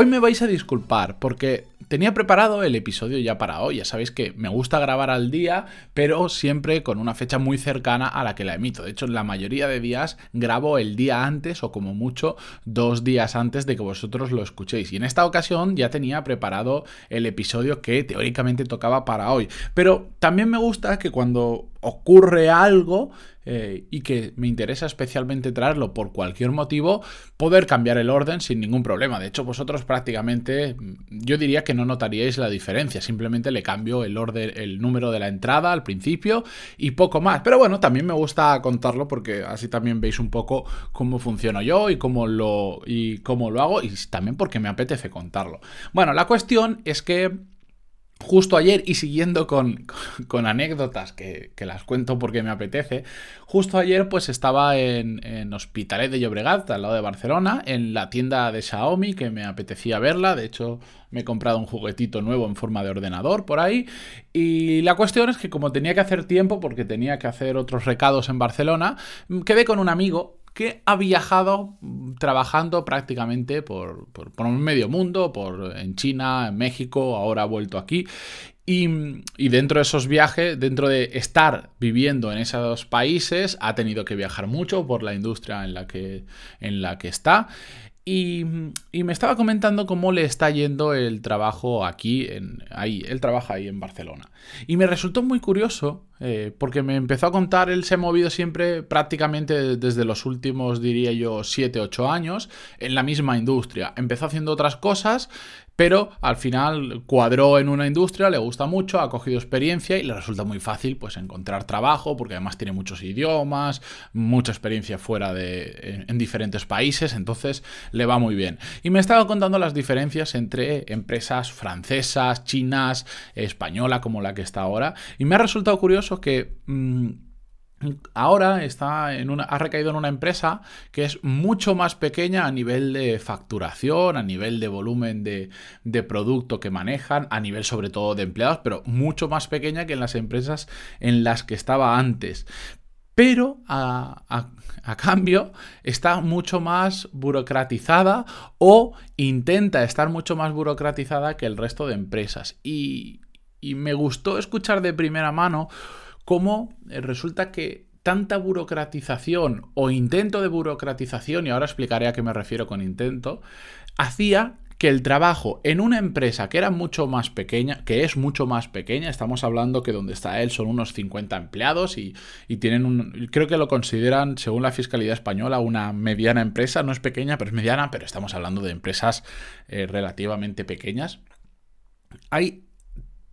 Hoy me vais a disculpar porque tenía preparado el episodio ya para hoy. Ya sabéis que me gusta grabar al día, pero siempre con una fecha muy cercana a la que la emito. De hecho, la mayoría de días grabo el día antes o como mucho dos días antes de que vosotros lo escuchéis. Y en esta ocasión ya tenía preparado el episodio que teóricamente tocaba para hoy. Pero también me gusta que cuando ocurre algo eh, y que me interesa especialmente traerlo por cualquier motivo, poder cambiar el orden sin ningún problema. De hecho, vosotros prácticamente, yo diría que no notaríais la diferencia, simplemente le cambio el orden, el número de la entrada al principio y poco más. Pero bueno, también me gusta contarlo porque así también veis un poco cómo funciono yo y cómo lo, y cómo lo hago y también porque me apetece contarlo. Bueno, la cuestión es que Justo ayer, y siguiendo con, anécdotas que, las cuento porque me apetece, justo ayer pues estaba en, en, Hospitalet de Llobregat, al lado de Barcelona, en la tienda de Xiaomi, que me apetecía verla, de hecho me he comprado un juguetito nuevo en forma de ordenador por ahí, y la cuestión es que como tenía que hacer tiempo, porque tenía que hacer otros recados en Barcelona, quedé con un amigo que ha viajado trabajando prácticamente por, por, medio mundo, por, en China, en México, ahora ha vuelto aquí. Y, y, dentro de esos viajes, dentro de estar viviendo en esos países, ha tenido que viajar mucho por la industria en la que, en la que está. Y, me estaba comentando cómo le está yendo el trabajo aquí, en, ahí, él trabaja ahí en Barcelona. Y me resultó muy curioso eh, porque me empezó a contar, él se ha movido siempre prácticamente desde los últimos, diría yo, 7, 8 años en la misma industria. Empezó haciendo otras cosas, pero al final cuadró en una industria, le gusta mucho, ha cogido experiencia y le resulta muy fácil pues encontrar trabajo porque además tiene muchos idiomas, mucha experiencia fuera de en, diferentes países, entonces le va muy bien. Y me estaba contando las diferencias entre empresas francesas, chinas, española como la que está ahora y me ha resultado curioso que mm, ahora está en una, ha recaído en una empresa que es mucho más pequeña a nivel de facturación, a nivel de volumen de, producto que manejan, a nivel sobre todo de empleados, pero mucho más pequeña que en las empresas en las que estaba antes. Pero a, cambio está mucho más burocratizada o intenta estar mucho más burocratizada que el resto de empresas. Y, y me gustó escuchar de primera mano cómo eh, resulta que tanta burocratización o intento de burocratización, y ahora explicaré a qué me refiero con intento, hacía que el trabajo en una empresa que era mucho más pequeña, que es mucho más pequeña, estamos hablando que donde está él son unos 50 empleados y, tienen un, creo que lo consideran, según la Fiscalía Española, una mediana empresa, no es pequeña, pero es mediana, pero estamos hablando de empresas eh, relativamente pequeñas. Hay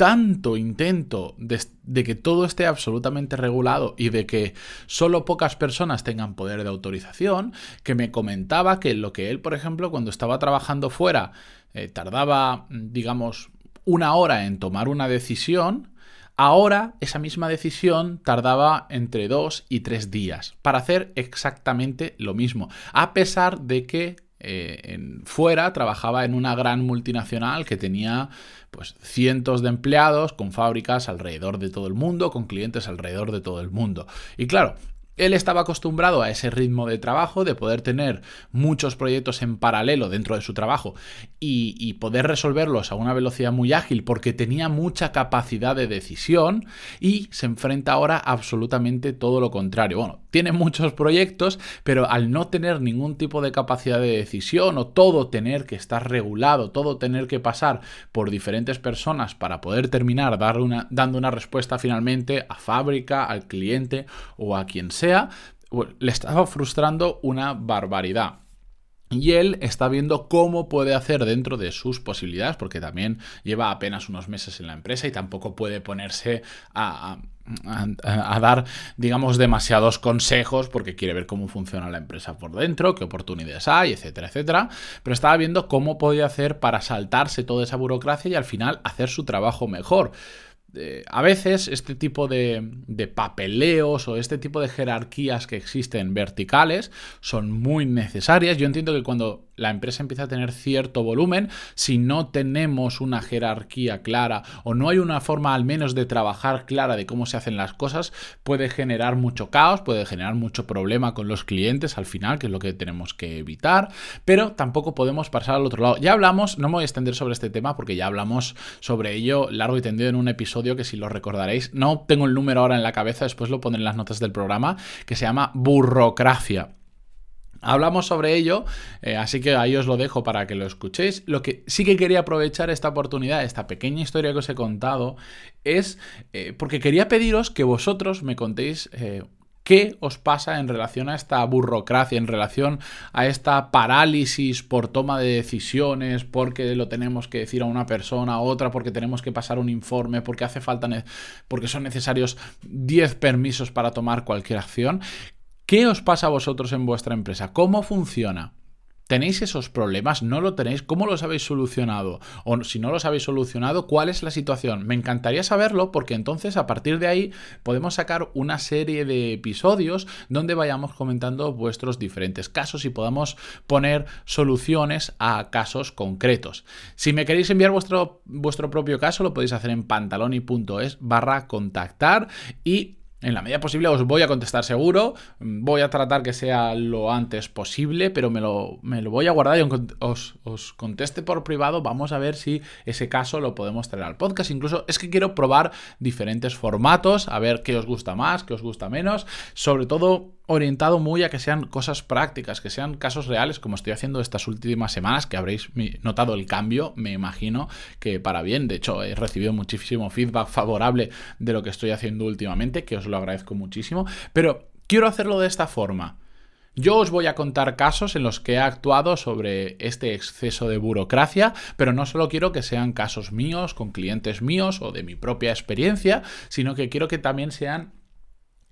tanto intento de, que todo esté absolutamente regulado y de que solo pocas personas tengan poder de autorización, que me comentaba que lo que él, por ejemplo, cuando estaba trabajando fuera, eh, tardaba, digamos, una hora en tomar una decisión, ahora esa misma decisión tardaba entre dos y tres días para hacer exactamente lo mismo, a pesar de que eh, en, fuera trabajaba en una gran multinacional que tenía pues cientos de empleados con fábricas alrededor de todo el mundo, con clientes alrededor de todo el mundo. Y claro, él estaba acostumbrado a ese ritmo de trabajo, de poder tener muchos proyectos en paralelo dentro de su trabajo y, poder resolverlos a una velocidad muy ágil porque tenía mucha capacidad de decisión y se enfrenta ahora absolutamente todo lo contrario. Bueno, tiene muchos proyectos, pero al no tener ningún tipo de capacidad de decisión o todo tener que estar regulado, todo tener que pasar por diferentes personas para poder terminar una, dando una respuesta finalmente a fábrica, al cliente o a quien sea, le estaba frustrando una barbaridad. y él está viendo cómo puede hacer dentro de sus posibilidades, porque también lleva apenas unos meses en la empresa y tampoco puede ponerse a, dar, digamos, demasiados consejos porque quiere ver cómo funciona la empresa por dentro, qué oportunidades hay, etcétera, etcétera. Pero estaba viendo cómo podía hacer para saltarse toda esa burocracia y al final hacer su trabajo mejor. Eh, a veces este tipo de, papeleos o este tipo de jerarquías que existen verticales son muy necesarias. Yo entiendo que cuando la empresa empieza a tener cierto volumen, si no tenemos una jerarquía clara o no hay una forma al menos de trabajar clara de cómo se hacen las cosas, puede generar mucho caos, puede generar mucho problema con los clientes al final, que es lo que tenemos que evitar, pero tampoco podemos pasar al otro lado. Ya hablamos, no me voy a extender sobre este tema porque ya hablamos sobre ello largo y tendido en un episodio que si lo recordaréis, no tengo el número ahora en la cabeza, después lo pondré en las notas del programa, que se llama burocracia. Hablamos sobre ello, eh, así que ahí os lo dejo para que lo escuchéis. Lo que sí que quería aprovechar esta oportunidad, esta pequeña historia que os he contado, es eh, porque quería pediros que vosotros me contéis eh, qué os pasa en relación a esta burocracia, en relación a esta parálisis por toma de decisiones, porque lo tenemos que decir a una persona, a otra, porque tenemos que pasar un informe, porque hace falta, porque son necesarios 10 permisos para tomar cualquier acción. ¿Qué os pasa a vosotros en vuestra empresa? ¿Cómo funciona? ¿Tenéis esos problemas? ¿No lo tenéis? ¿Cómo los habéis solucionado? O si no los habéis solucionado, ¿cuál es la situación? Me encantaría saberlo porque entonces a partir de ahí podemos sacar una serie de episodios donde vayamos comentando vuestros diferentes casos y podamos poner soluciones a casos concretos. Si me queréis enviar vuestro, vuestro propio caso, lo podéis hacer en pantaloni.es barra contactar y en la medida posible os voy a contestar seguro, voy a tratar que sea lo antes posible, pero me lo, me lo voy a guardar y os, os, conteste por privado, vamos a ver si ese caso lo podemos traer al podcast. Incluso es que quiero probar diferentes formatos, a ver qué os gusta más, qué os gusta menos, sobre todo orientado muy a que sean cosas prácticas, que sean casos reales, como estoy haciendo estas últimas semanas, que habréis notado el cambio, me imagino que para bien. De hecho, he recibido muchísimo feedback favorable de lo que estoy haciendo últimamente, que os lo agradezco muchísimo. Pero quiero hacerlo de esta forma. Yo os voy a contar casos en los que he actuado sobre este exceso de burocracia, pero no solo quiero que sean casos míos, con clientes míos o de mi propia experiencia, sino que quiero que también sean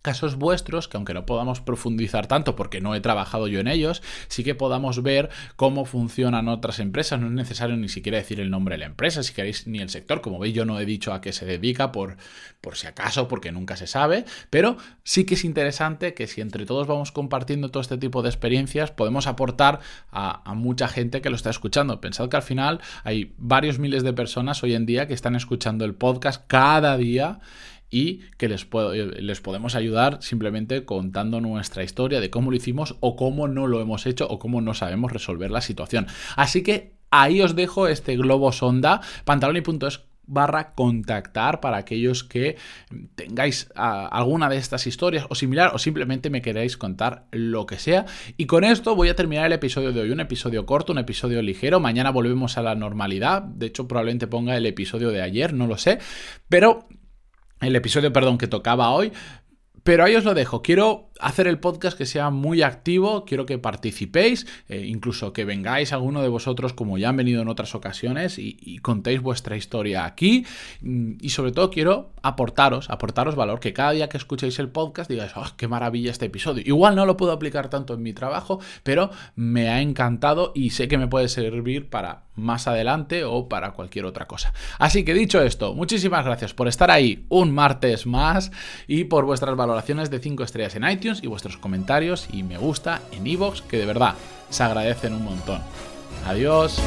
casos vuestros, que aunque no podamos profundizar tanto porque no he trabajado yo en ellos, sí que podamos ver cómo funcionan otras empresas. No es necesario ni siquiera decir el nombre de la empresa, si queréis, ni el sector. Como veis, yo no he dicho a qué se dedica por, por si acaso, porque nunca se sabe, pero sí que es interesante que si entre todos vamos compartiendo todo este tipo de experiencias, podemos aportar a, a mucha gente que lo está escuchando. Pensad que al final hay varios miles de personas hoy en día que están escuchando el podcast cada día y que les, les podemos ayudar simplemente contando nuestra historia de cómo lo hicimos o cómo no lo hemos hecho o cómo no sabemos resolver la situación. Así que ahí os dejo este globo sonda, pantaloni.es barra contactar para aquellos que tengáis ah, alguna de estas historias o similar o simplemente me queráis contar lo que sea. Y con esto voy a terminar el episodio de hoy, un episodio corto, un episodio ligero. Mañana volvemos a la normalidad. De hecho, probablemente ponga el episodio de ayer, no lo sé. Pero el episodio, perdón, que tocaba hoy. Pero ahí os lo dejo. Quiero hacer el podcast que sea muy activo, quiero que participéis, eh, incluso que vengáis alguno de vosotros como ya han venido en otras ocasiones y, contéis vuestra historia aquí. Mm, y sobre todo quiero aportaros, aportaros valor, que cada día que escuchéis el podcast digáis, oh, qué maravilla este episodio. Igual no lo puedo aplicar tanto en mi trabajo, pero me ha encantado y sé que me puede servir para más adelante o para cualquier otra cosa. Así que dicho esto, muchísimas gracias por estar ahí un martes más y por vuestras valoraciones de 5 estrellas en iTunes y vuestros comentarios y me gusta en iVoox, que de verdad se agradecen un montón. Adiós.